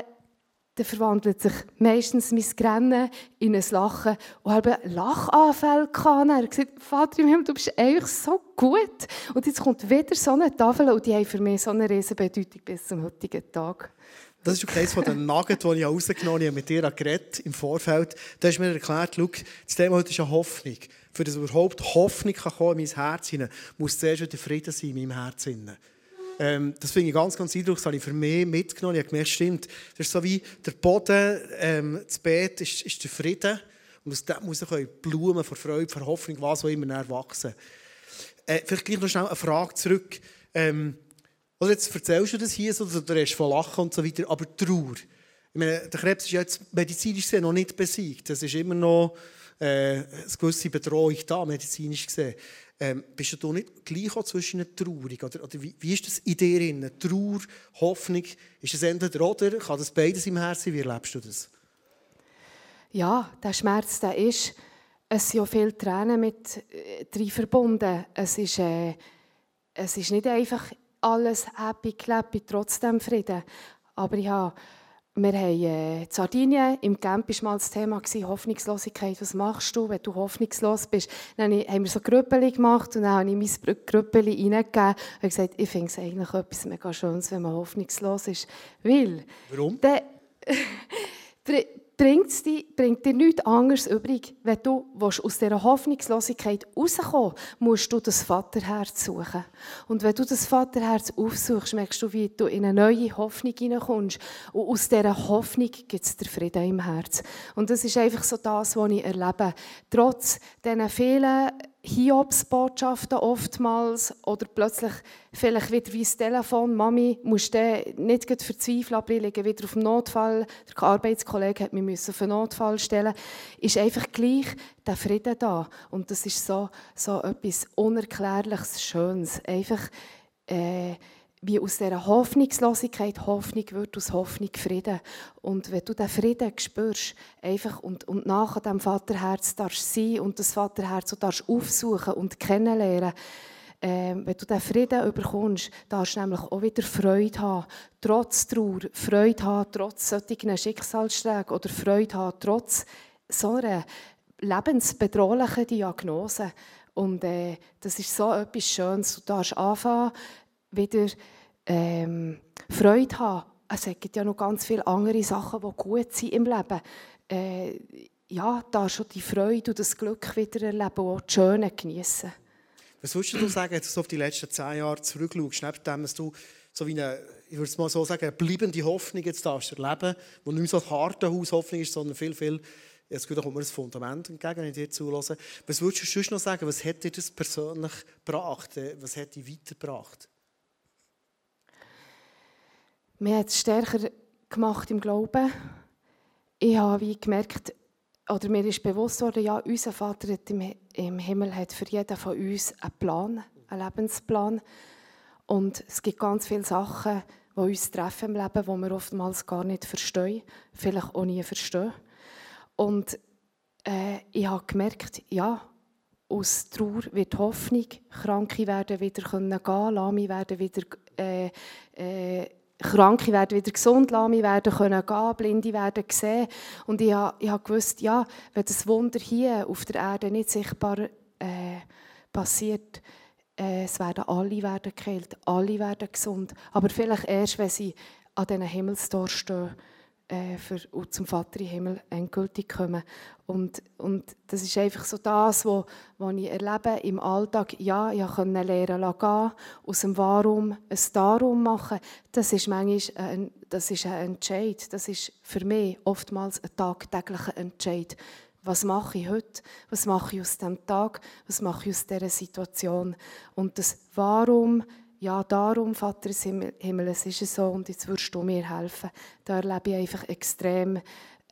dann verwandelt sich meistens mein Grennen in ein Lachen. Und habe Lachanfälle gehabt. Er hat gesagt, Vater im Himmel, du bist eigentlich so gut. Und jetzt kommt wieder so eine Tafel und die haben für mich so eine riesige Bedeutung bis zum heutigen Tag. Das ist eines von den die ich rausgenommen habe, mit dir geredet im Vorfeld. Da hast du mir erklärt, schau, das Thema heute ist eine Hoffnung. Für das überhaupt Hoffnung kann kommen in mein Herz hinein, muss zuerst wieder Frieden sein in meinem Herz. Ähm, das finde ich ganz, ganz eindrucksvoll. Das habe ich für mich mitgenommen. Ich habe gemerkt, stimmt, das ist so wie der Boden, ähm, das Bett ist, ist der Frieden. Und aus dem muss ich Blumen vor Freude, vor Hoffnung, was auch immer wachsen. Äh, vielleicht gleich noch schnell eine Frage zurück. Ähm, oder jetzt erzählst du das hier so, du redest von Lachen und so weiter, aber Trauer. Ich meine, der Krebs ist jetzt medizinisch gesehen noch nicht besiegt. Es ist immer noch äh, eine gewisse Bedrohung da, medizinisch gesehen. Ähm, bist du nicht gleich auch zwischen traurig? Oder, oder wie, wie, ist das in dir? Drin? Trauer, Hoffnung, ist es entweder oder? Kann das beides im Herzen? Wie erlebst du das? Ja, der Schmerz, der ist, es sind ja viele Tränen mit äh, verbunden. Es ist, äh, es ist nicht einfach alles happy, clappy, trotzdem Frieden. Aber ich habe, wir haben äh, in Sardinien, im Camp war mal das Thema gewesen, Hoffnungslosigkeit. Was machst du, wenn du hoffnungslos bist? Dann haben wir so Grüppeli gemacht und dann habe ich mein Grüppeli reingegeben und gesagt, ich finde es eigentlich etwas mega Schönes, wenn man hoffnungslos ist. Weil... Warum? Der, bringt dir, bringt dir nichts anderes übrig. Wenn du aus dieser Hoffnungslosigkeit rauskommen musst du das Vaterherz suchen. Und wenn du das Vaterherz aufsuchst, merkst du, wie du in eine neue Hoffnung hineinkommst. Und aus dieser Hoffnung gibt es den Frieden im Herz. Und das ist einfach so das, was ich erlebe. Trotz diesen vielen Hiobsbotschaften oftmals oder plötzlich vielleicht wieder wie das Telefon, Mami, musst du nicht verzweifeln, aber ich liege wieder auf dem Notfall, der Arbeitskollege hat mich auf einen Notfall stellen ist einfach gleich der Frieden da. Und das ist so, so etwas Unerklärliches, Schönes. Einfach, äh, wie aus dieser Hoffnungslosigkeit Hoffnung wird, aus Hoffnung Frieden. Und wenn du diesen Frieden spürst, einfach und, und nach dem Vaterherz darfst sein und das Vaterherz darfst aufsuchen und kennenlernen, äh, wenn du diesen Frieden bekommst, darfst du nämlich auch wieder Freude haben. Trotz Trauer, Freude haben, trotz solchen Schicksalsschlägen oder Freude haben, trotz so einer lebensbedrohlichen Diagnose. Und äh, das ist so etwas Schönes. Du darfst anfangen, wieder ähm, Freude haben. Es gibt ja noch ganz viele andere Sachen, die gut sind im Leben. Äh, ja, da schon die Freude und das Glück wieder erleben und auch die Schöne genießen. Was würdest du sagen, jetzt auf die letzten zehn Jahre zurückschaust, neben dem, dass du so wie eine, ich würde es mal so sagen, eine bleibende Hoffnung jetzt darfst erleben, die nicht mehr so eine harte Haushoffnung ist, sondern viel, viel, jetzt kommt mir das Fundament entgegen, wenn ich dir zulasse. Was würdest du sonst noch sagen, was hat dir das persönlich gebracht, was hat dich weitergebracht? Mir hat es stärker gemacht im Glauben. Ich habe wie gemerkt, oder mir ist bewusst worden, ja, unser Vater im Himmel hat für jeden von uns einen Plan, einen Lebensplan. Und es gibt ganz viele Sachen, die uns treffen im Leben, die wir oftmals gar nicht verstehen, vielleicht auch nie verstehen. Und äh, ich habe gemerkt, ja, aus Trauer wird Hoffnung, Kranke werden wieder gehen können, Lahme werden wieder äh, äh, Kranke werden wieder gesund, Lahme werden können gehen, Blinde werden sehen. Und ich habe, ich habe gewusst, ja, wenn das Wunder hier auf der Erde nicht sichtbar äh, passiert, äh, es werden alle werden geheilt, alle werden gesund. Aber vielleicht erst, wenn sie an diesen Himmelstor stehen äh, für, und zum Vater im Himmel endgültig kommen. Und, und das ist einfach so das, was ich erlebe im Alltag. Ja, ich konnte lernen gehen, aus dem Warum ein Darum machen. Das ist manchmal ein, das ist ein Entscheid. Das ist für mich oftmals ein tagtäglicher Entscheid. Was mache ich heute? Was mache ich aus diesem Tag? Was mache ich aus dieser Situation? Und das Warum ja, darum, Vater im Himmel, es ist so und jetzt würdest du mir helfen. Da erlebe ich einfach extrem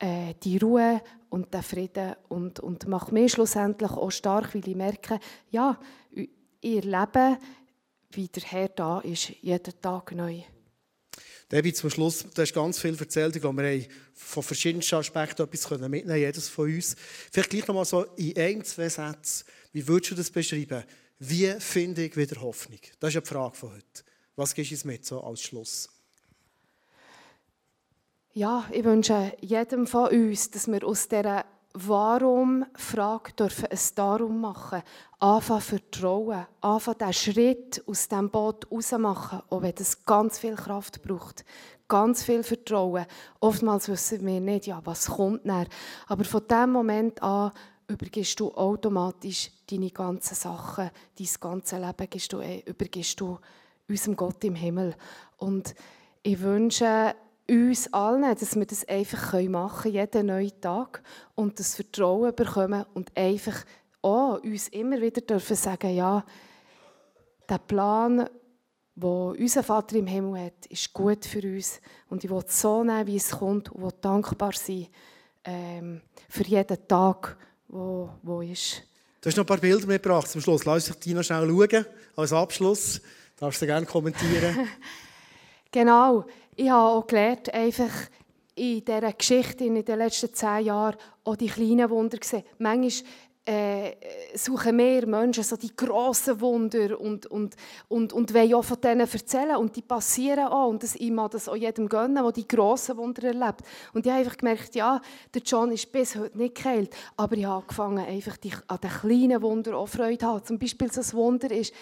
äh, die Ruhe und den Frieden und, und mache mich schlussendlich auch stark, weil ich merke, ja, ich erlebe, wie der Herr da ist, jeden Tag neu. David, zum Schluss, du hast ganz viel erzählt. Ich glaube, wir haben von verschiedensten Aspekten etwas mitnehmen jedes von uns. Vielleicht gleich noch mal so in ein, zwei Sätzen. Wie würdest du das beschreiben? Wie finde ich wieder Hoffnung? Das ist die Frage von heute. Was gibst du uns mit so als Schluss? Ja, ich wünsche jedem von uns, dass wir aus dieser Warum-Frage dürfen ein Darum machen. Anfangen vertrauen. Anfangen den Schritt aus dem Boot rausmachen, auch wenn das ganz viel Kraft braucht. Ganz viel Vertrauen. Oftmals wissen wir nicht, ja, was kommt näher. Aber von dem Moment an übergibst du automatisch deine ganzen Sachen, dein ganze Leben gibst du, äh, übergibst du unserem Gott im Himmel. Und ich wünsche uns allen, dass wir das einfach machen können, jeden neuen Tag, und das Vertrauen bekommen und einfach auch uns immer wieder dürfen sagen, ja, der Plan, wo unser Vater im Himmel hat, ist gut für uns und ich will es so nehmen, wie es kommt und will dankbar sein ähm, für jeden Tag, wo, wo ist. Du hast noch ein paar Bilder mitgebracht zum Schluss. Lass dich die noch schnell schauen, als Abschluss. Darfst du gerne kommentieren. genau. Ich habe auch gelernt, einfach in dieser Geschichte in den letzten zehn Jahren auch die kleinen Wunder gesehen. Manchmal äh, suchen mehr Menschen so die grossen Wunder und, und, und, und wollen auch von denen erzählen. Und die passieren auch. Und das, ich mag das auch jedem gönnen, der die grossen Wunder erlebt. Und ich habe einfach gemerkt, ja, der John ist bis heute nicht geheilt. Aber ich habe angefangen, einfach die, an den kleinen Wunder auch Freude zu haben. Zum Beispiel so ein Wunder ist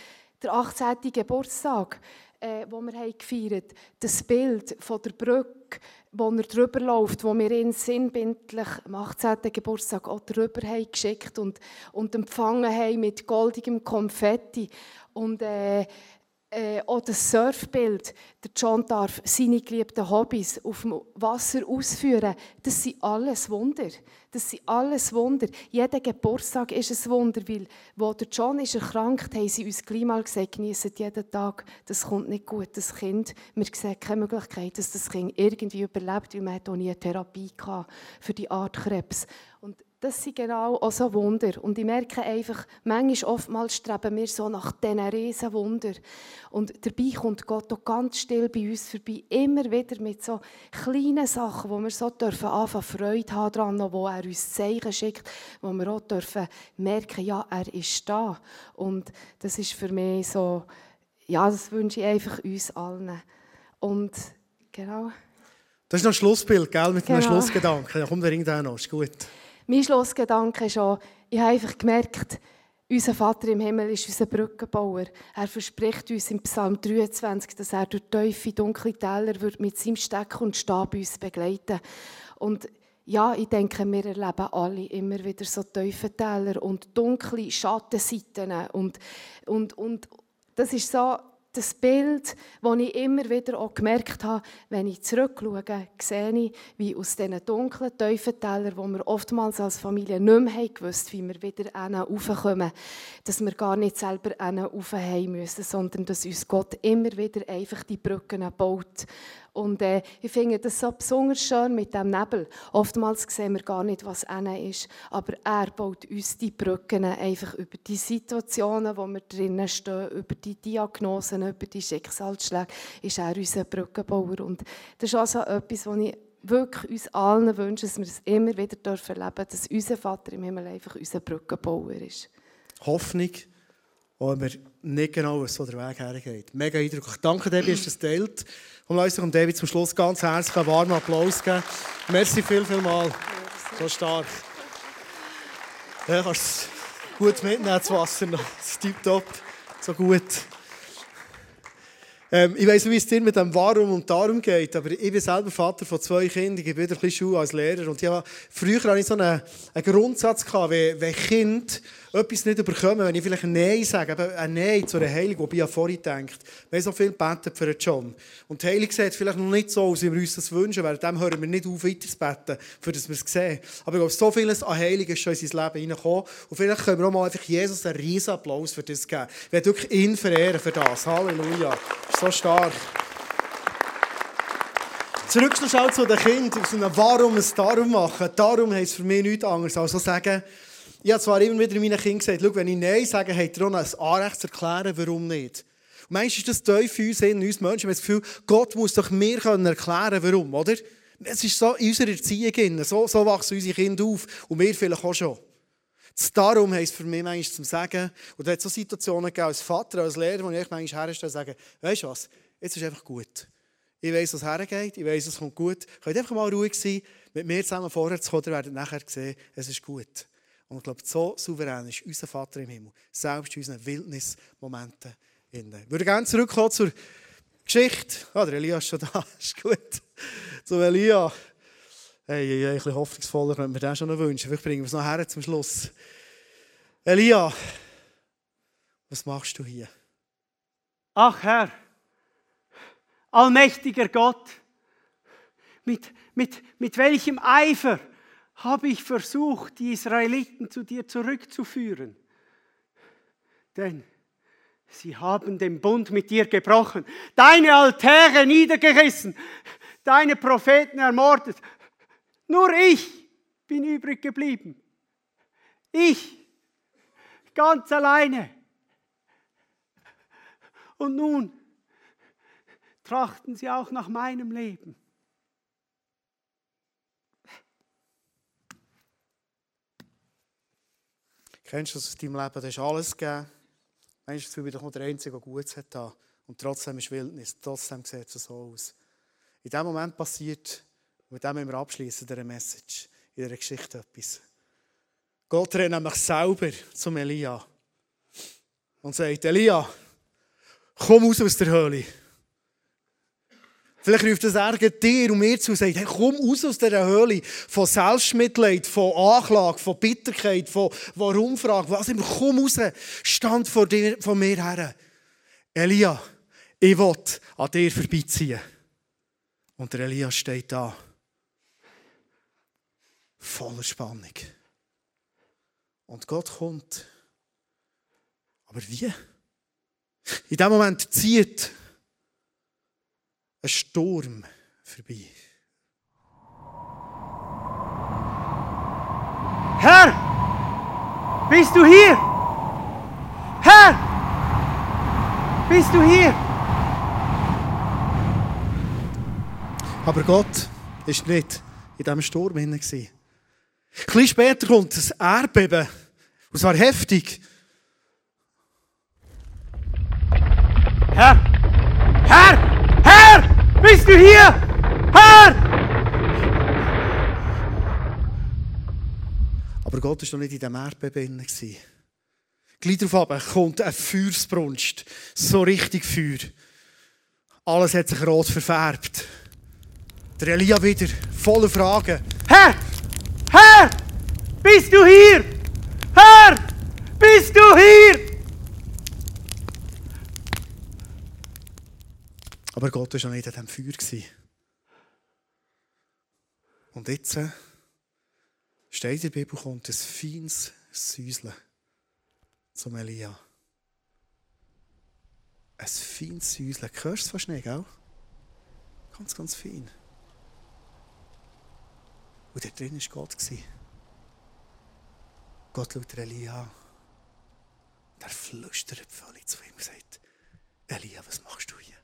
der 18. Geburtstag äh, wo wir haben gefeiert. Das Bild von der Brücke, wo er drüber läuft, wo wir ihn sinnbildlich am 18. Geburtstag auch drüber haben geschickt und, und empfangen haben mit goldigem Konfetti. Und äh, äh, auch das Surfbild, der John darf seine geliebten Hobbys auf dem Wasser ausführen, das sind alles Wunder. Das sind alles Wunder. Jeder Geburtstag ist ein Wunder, weil wo der John ist erkrankt, haben sie uns gleich mal gesagt, genießen jeden Tag, das kommt nicht gut, das Kind, wir sehen keine Möglichkeit, dass das Kind irgendwie überlebt, weil man auch nie eine Therapie für die Art Krebs. Und das sind genau auch so Wunder. Und ich merke einfach, manchmal, oftmals streben wir so nach diesen riesen Wunder. Und dabei kommt Gott auch ganz still bei uns vorbei, immer wieder mit so kleinen Sachen, wo wir so dürfen anfangen, Freude haben daran, wo er uns Zeichen schickt, wo wir auch dürfen merken, ja, er ist da. Und das ist für mich so, ja, das wünsche ich einfach uns allen. Und genau. Das ist noch ein Schlussbild, gell, mit genau. einem Schlussgedanken. Ja, komm, der Ring da noch, ist gut. Mein Schlussgedanke ist auch, ich habe einfach gemerkt, unser Vater im Himmel ist unser Brückenbauer. Er verspricht uns im Psalm 23, dass er durch tiefe, dunkle Täler wird mit seinem Steck und Stab uns begleiten Und ja, ich denke, wir erleben alle immer wieder so tiefe Täler und dunkle Schattenseiten. Und, und, und das ist so das Bild, das ich immer wieder auch gemerkt habe, wenn ich zurückschaue, sehe ich, wie aus diesen dunklen Teufentälern, wo wir oftmals als Familie nicht mehr gewusst, wie wir wieder raufkommen, dass wir gar nicht selber rauf müssen, sondern dass uns Gott immer wieder einfach die Brücken baut und äh, ich finde das so besonders schön mit dem Nebel. Oftmals sehen wir gar nicht, was innen ist. Aber er baut uns die Brücken einfach über die Situationen, wo wir drinnen stehen, über die Diagnosen, über die Schicksalsschläge, ist er unser Brückenbauer. Und das ist also etwas, was ich wirklich uns allen wünsche, dass wir es immer wieder erleben dürfen, dass unser Vater im Himmel einfach unser Brückenbauer ist. Hoffnung, wo wir nicht genau wissen, wo der Weg hergeht. Mega eindrücklich. Danke, Debbie, dass du das teilt. Und lass uns David zum Schluss ganz herzlich einen warmen Applaus geben. Merci viel, viel mal. So stark. Ja, kannst gut mitnehmen, das Wasser noch. Das ist tipptopp. So gut. Ähm, ich weiss nicht, wie es dir mit dem Warum und Darum geht, aber ich bin selber Vater von zwei Kindern, ich gebe wieder Schule als Lehrer und ich habe, früher hatte ich so einen, einen Grundsatz, wenn, wenn Kind etwas nicht überkommen, wenn ich vielleicht ein Nein sage, eben ein Nein zu einer Heilung, wobei ich vorhin denkt, wir haben so viel gebetet für John. Und die Heilung sieht vielleicht noch nicht so aus, wie wir uns das wünschen, weil dem hören wir nicht auf, weiter zu beten, für das wir es sehen. Aber ich glaube, so vieles an Heilung ist schon in sein Leben hineingekommen. Und vielleicht können wir auch mal einfach Jesus einen riesen Applaus für das geben. Wir werden wirklich ihn verehren für das. Halleluja. So stark. Zurück zu den Kindern, aus einem Warum es Darum machen. Darum heisst für mich nichts anderes als so sagen, ich habe zwar immer wieder meinen Kindern gesagt, wenn ich Nein sage, habt ihr auch ein Anrecht zu erklären, warum nicht. Und manchmal ist das tief in uns, in uns Menschen, wir haben das Gefühl, Gott muss doch mir erklären warum, oder? Es ist so in unserer Erziehung, so, so wachsen unsere Kinder auf und wir vielleicht auch schon. Darum heisst für mich manchmal zum Sagen, und da hat es so Situationen gegeben, als Vater, als Lehrer, wo ich manchmal herstelle und sage, weißt du was, jetzt ist einfach gut. Ich weiss, was hergeht, ich weiss, es kommt gut. Könnt einfach mal ruhig sein, mit mir zusammen vorwärts kommen, ihr werdet nachher sehen, es ist gut. Und ich glaube, so souverän ist unser Vater im Himmel, selbst in unseren Wildnismomenten. Ich würde gerne zurückkommen zur Geschichte. Ah, der Elia ist schon da, ist gut. Zu Elia. Hey, hey, ein bisschen hoffnungsvoller könnte man das schon noch wünschen. Vielleicht bringen wir es noch her zum Schluss. Elia, was machst du hier? Ach Herr, allmächtiger Gott, mit, mit, mit welchem Eifer habe ich versucht, die Israeliten zu dir zurückzuführen. Denn sie haben den Bund mit dir gebrochen, deine Altäre niedergerissen, deine Propheten ermordet. Nur ich bin übrig geblieben. Ich, ganz alleine. Und nun trachten sie auch nach meinem Leben. Kennst du das aus deinem Leben? Du hast alles gegeben. Du, du bist der Einzige, der Gutes hat. Und trotzdem ist Wildnis, trotzdem sieht es so aus. In dem Moment passiert, und mit dem müssen wir abschließen, dieser Message, in dieser Geschichte etwas. Gott rennt nämlich selber zum Elia und sagt: Elia, komm raus aus der Höhle. Vielleicht ruft das Ärger dir und mir zu und sagt, hey, komm raus aus dieser Höhle von Selbstmitleid, von Anklage, von Bitterkeit, von Warum-Frage, was immer. Komm raus, stand vor, dir, vor mir her. Elia, ich will an dir vorbeiziehen. Und der Elia steht da. Voller Spannung. Und Gott kommt. Aber wie? In dem Moment zieht ein Sturm vorbei. Herr, bist du hier? Herr, bist du hier? Aber Gott war nicht in diesem Sturm drin. Ein bisschen später kommt ein Erdbeben. Und zwar heftig. Herr, Herr, Herr, du hier? Herr! Aber Gott war noch nicht in diesem Erdbeben drin. Gleich darauf kommt ein Feuersbrunst. So richtig Feuer. Alles hat sich rot verfärbt. Der Elia wieder, voller Fragen. Herr, Herr, bist du hier? Herr, bist du hier? Aber Gott war schon nicht an diesem Feuer. Und jetzt äh, steht in der Bibel, kommt ein feines Säuseln zum Elia. Ein feines Säuseln. Hörst du es fast nicht, gell? Ganz, ganz fein. Und da drin war Gott. Gott schaut Elia an. Und er flüstert völlig zu ihm und sagt, Elia, was machst du hier?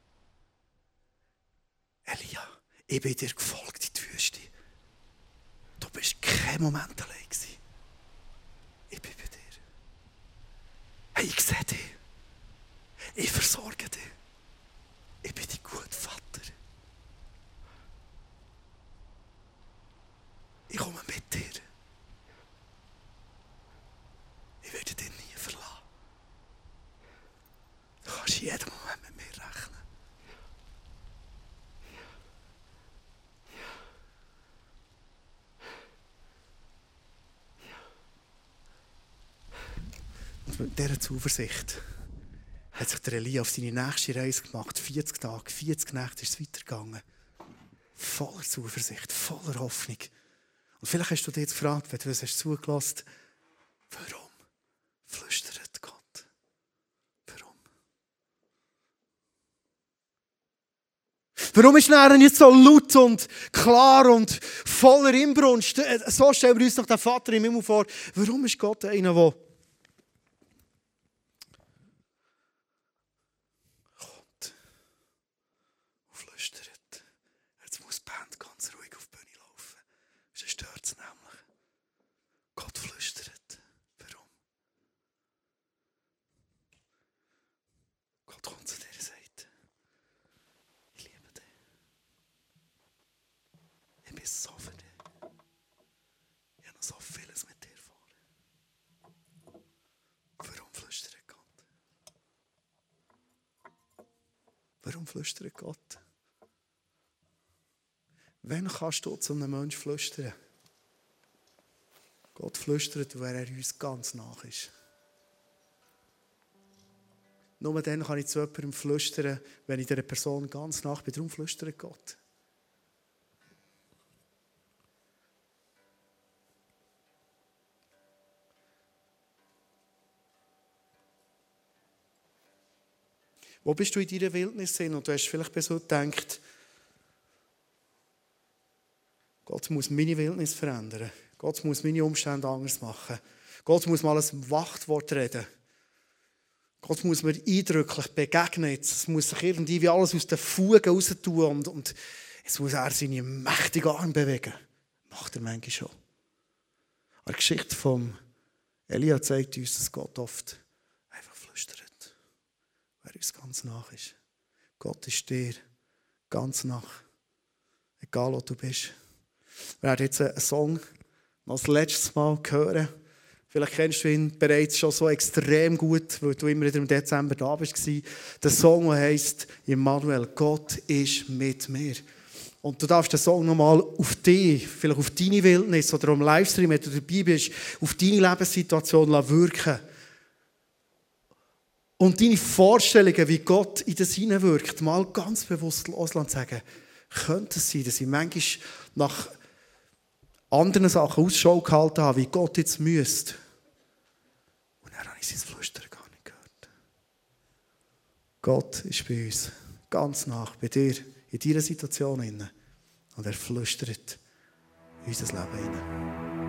Elia, ich bin dir gefolgt in die Wüste. Du bist kein Moment allein gewesen. Ich bin bei dir. Hey, ich sehe dich. Ich versorge dich. Ich bin dein guter Vater. Ich komme mit dir. Ich werde dich nie verlassen. Du kannst jeden Moment mit mir rechnen. Und mit dieser Zuversicht hat sich der Elia auf seine nächste Reise gemacht. 40 Tage, 40 Nächte ist es weitergegangen. Voller Zuversicht, voller Hoffnung. Und vielleicht hast du dich jetzt gefragt, wenn du es hast zugelassen warum flüstert Gott? Warum? Warum ist er nicht so laut und klar und voller Inbrunst? So stellen wir uns doch den Vater im Himmel vor. Warum ist Gott einer, der kommt und flüstert? Jetzt muss die Band ganz ruhig auf die Bühne laufen. Sonst stört es nämlich. Gott flüstert. Warum? Gott kommt zu dir und sagt, ich liebe dich. Ich bin so für dich. Ich habe noch so vieles mit dir vor. Warum flüstert Gott? Warum flüstert Gott? Wann kannst du zu einem Menschen flüstern? Gott flüstert, weil er uns ganz nach ist. Nur dann kann ich zu jemandem flüstern, wenn ich dieser Person ganz nach bin. Darum flüstert Gott. Wo bist du in deiner Wildnis hin? Und du hast vielleicht bis heute gedacht, Gott muss meine Wildnis verändern. Gott muss meine Umstände anders machen. Gott muss mal ein Wachtwort reden. Gott muss mir eindrücklich begegnen. Es muss sich irgendwie wie alles aus den Fugen raus tun und, und es muss er seine mächtigen Arme bewegen. Macht er manchmal schon. Aber die Geschichte von Elia zeigt uns, dass Gott oft einfach flüstert, wer uns ganz nach ist. Gott ist dir ganz nach, egal wo du bist. Wir werden jetzt einen Song noch das letzte Mal hören. Vielleicht kennst du ihn bereits schon so extrem gut, weil du immer wieder im Dezember da warst. Der Song, der heisst Immanuel, Gott ist mit mir. Und du darfst den Song nochmal auf dich, vielleicht auf deine Wildnis oder am Livestream, wenn du dabei bist, auf deine Lebenssituation wirken Und deine Vorstellungen, wie Gott in das hineinwirkt, mal ganz bewusst loslassen sagen, könnte es sein, dass ich manchmal nach anderen Sachen Ausschau gehalten habe, wie Gott jetzt müsste. Und dann habe ich sein Flüstern gar nicht gehört. Gott ist bei uns ganz nach, bei dir, in deiner Situation. Und er flüstert in unser Leben hinein.